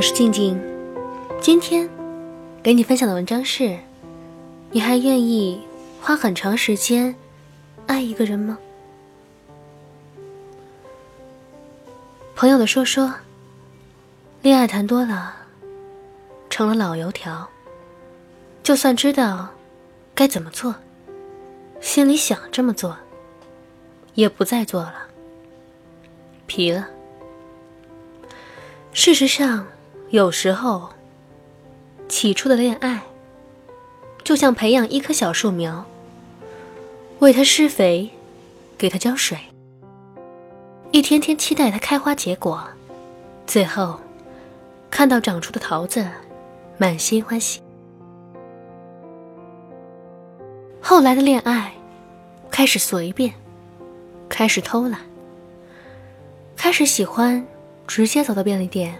我是静静。今天给你分享的文章是：你还愿意花很长时间爱一个人吗？朋友的说说，恋爱谈多了，成了老油条。就算知道该怎么做，心里想这么做，也不再做了，疲了。事实上，有时候，起初的恋爱，就像培养一棵小树苗，为它施肥，给它浇水，一天天期待它开花结果，最后，看到长出的桃子，满心欢喜。后来的恋爱，开始随便，开始偷懒，开始喜欢。直接走到便利店，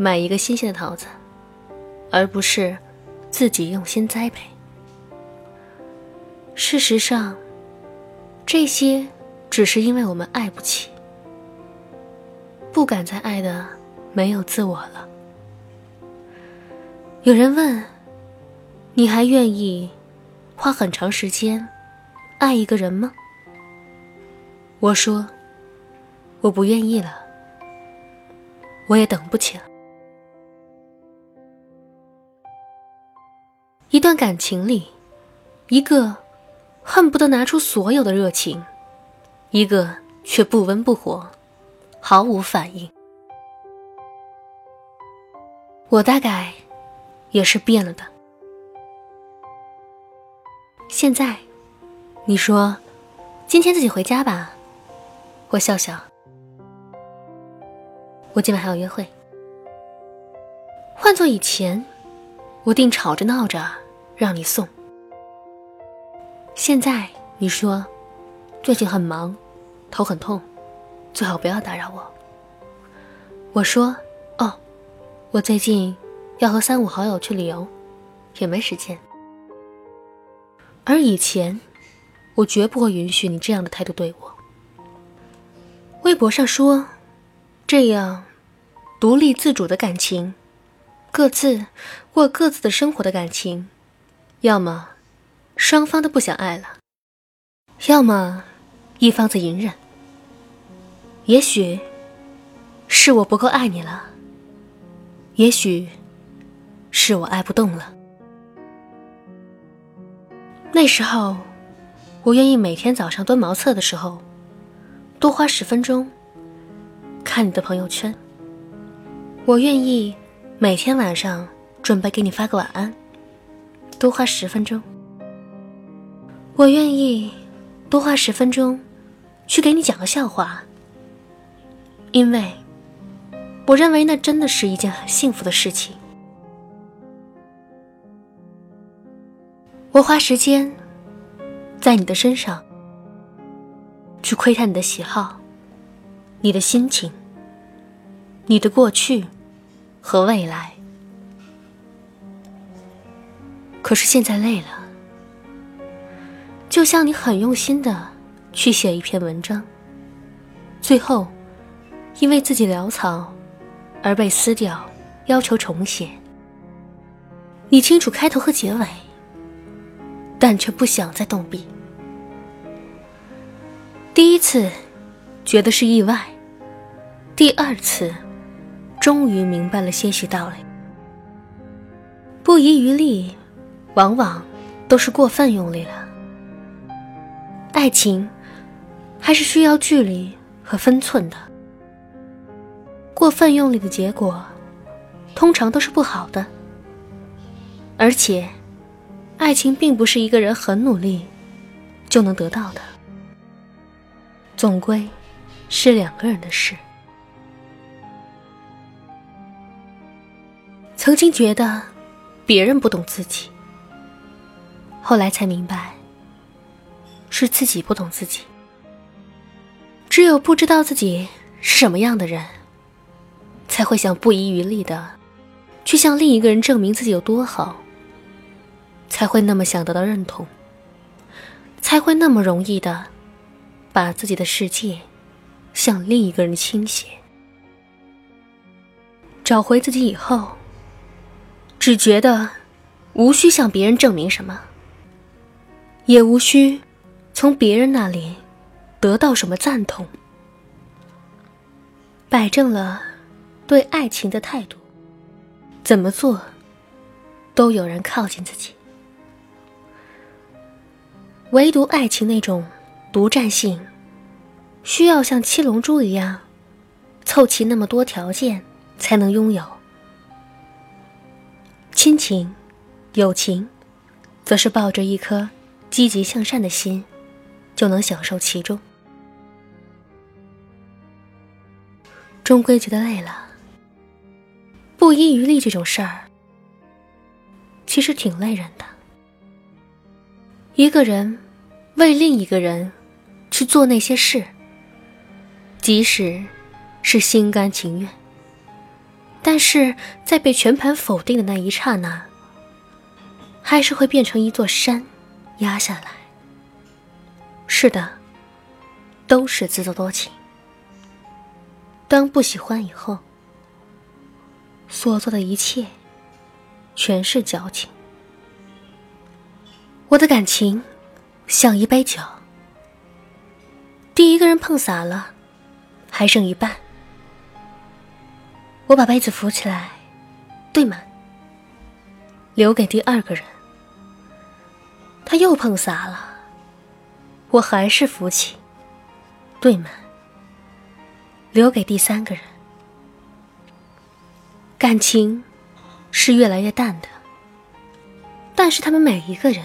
买一个新鲜的桃子，而不是自己用心栽培。事实上，这些只是因为我们爱不起，不敢再爱的没有自我了。有人问：“你还愿意花很长时间爱一个人吗？”我说：“我不愿意了。”我也等不起了。一段感情里，一个恨不得拿出所有的热情，一个却不温不火，毫无反应。我大概也是变了的。现在，你说今天自己回家吧，我笑笑。我今晚还要约会。换做以前，我定吵着闹着让你送。现在你说最近很忙，头很痛，最好不要打扰我。我说哦，我最近要和三五好友去旅游，也没时间。而以前，我绝不会允许你这样的态度对我。微博上说。这样，独立自主的感情，各自过各自的生活的感情，要么双方都不想爱了，要么一方在隐忍。也许是我不够爱你了，也许是我爱不动了。那时候，我愿意每天早上蹲茅厕的时候，多花十分钟。看你的朋友圈，我愿意每天晚上准备给你发个晚安，多花十分钟。我愿意多花十分钟去给你讲个笑话，因为我认为那真的是一件很幸福的事情。我花时间在你的身上去窥探你的喜好。你的心情，你的过去和未来，可是现在累了，就像你很用心的去写一篇文章，最后因为自己潦草而被撕掉，要求重写。你清楚开头和结尾，但却不想再动笔。第一次。觉得是意外。第二次，终于明白了些许道理。不遗余力，往往都是过分用力了。爱情，还是需要距离和分寸的。过分用力的结果，通常都是不好的。而且，爱情并不是一个人很努力就能得到的。总归。是两个人的事。曾经觉得别人不懂自己，后来才明白是自己不懂自己。只有不知道自己是什么样的人，才会想不遗余力的去向另一个人证明自己有多好，才会那么想得到认同，才会那么容易的把自己的世界向另一个人倾斜。找回自己以后，只觉得无需向别人证明什么，也无需从别人那里。得到什么赞同，摆正了对爱情的态度，怎么做都有人靠近自己。唯独爱情那种独占性，需要像七龙珠一样凑齐那么多条件才能拥有。亲情、友情，则是抱着一颗积极向善的心，就能享受其中。终归觉得累了，不遗余力这种事儿，其实挺累人的。一个人为另一个人去做那些事，即使是心甘情愿，但是在被全盘否定的那一刹那，还是会变成一座山压下来。是的，都是自作多情。当不喜欢以后，所做的一切全是矫情。我的感情像一杯酒，第一个人碰洒了，还剩一半。我把杯子扶起来，对满，留给第二个人。他又碰洒了，我还是扶起，对满。留给第三个人，感情是越来越淡的，但是他们每一个人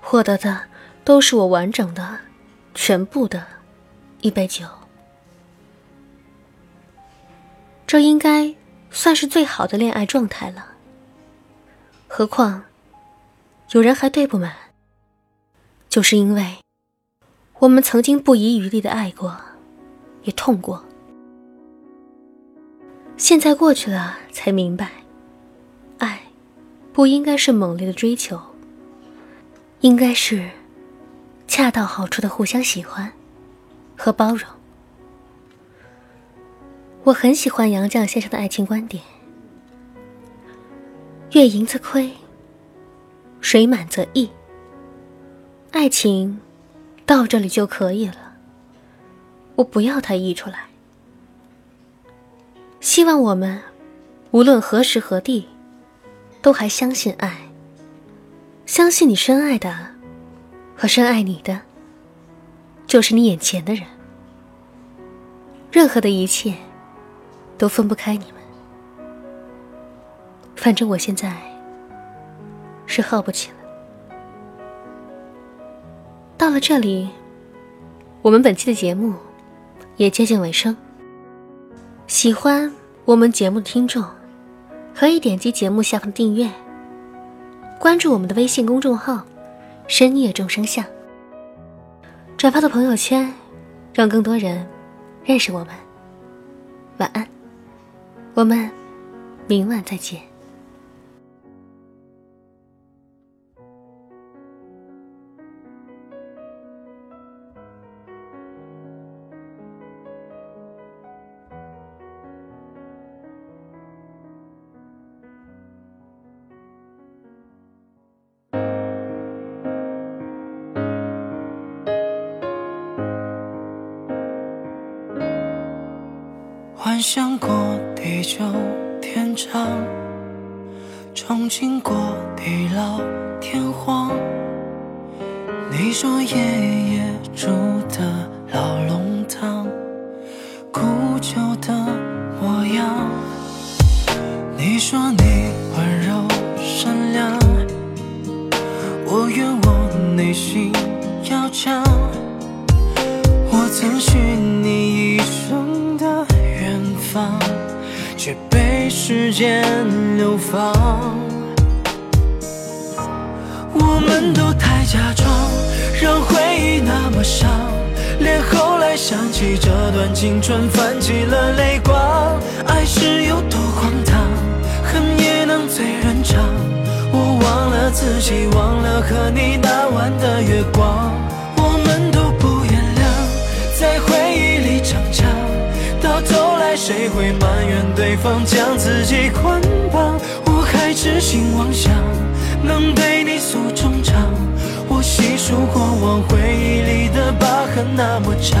获得的都是我完整的、全部的一杯酒，这应该算是最好的恋爱状态了。何况有人还对不满，就是因为我们曾经不遗余力的爱过，也痛过。现在过去了，才明白，爱不应该是猛烈的追求，应该是恰到好处的互相喜欢和包容。我很喜欢杨绛先生的爱情观点：月盈则亏，水满则溢。爱情到这里就可以了，我不要它溢出来。希望我们无论何时何地，都还相信爱。相信你深爱的和深爱你的，就是你眼前的人。任何的一切都分不开你们。反正我现在是耗不起了。到了这里，我们本期的节目也接近尾声。喜欢我们节目的听众，可以点击节目下方的订阅，关注我们的微信公众号“深夜众生相”，转发到朋友圈，让更多人认识我们。晚安，我们明晚再见。幻想过地久天长，憧憬过地老天荒。你说爷爷住的老龙堂，古旧的模样。你说你温柔善良，我愿我内心要强。我曾许却被。时间流放。我们都太假装，让回忆那么伤，连后来想起这段青春，泛起了泪光。爱是有多荒唐，恨也能醉人肠。我忘了自己，忘了和你那晚的月光。会埋怨对方将自己捆绑？我还痴心妄想能对你诉衷肠，我细数过往回忆里的疤痕那么长，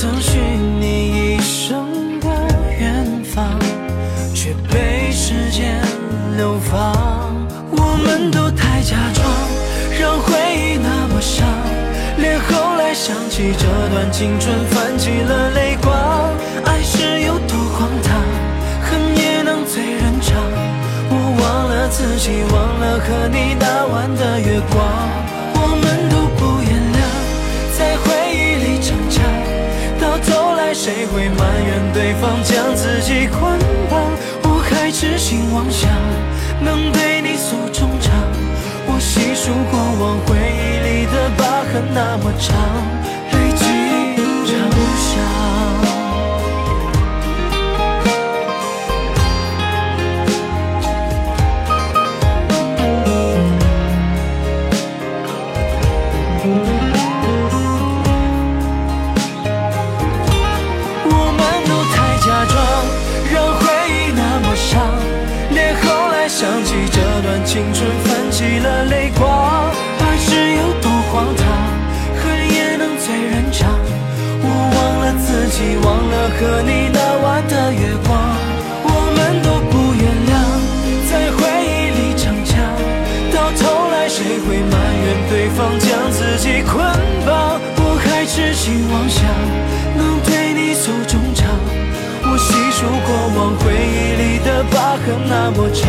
曾许你一生的远方，却被时间流放。我们都太假装，让回忆那么伤，连后来想起这段青春，泛起了泪光。爱是有多荒唐，恨也能醉人肠。我忘了自己，忘了和你那晚的月光。对方将自己捆绑？我还痴心妄想能对你诉衷肠，我细数过往回忆里的疤痕那么长，忘了和你那晚的月光。我们都不原谅，在回忆里逞强，到头来谁会埋怨对方将自己捆绑？我还痴心妄想能对你诉衷肠，我细数过往回忆里的疤痕那么长，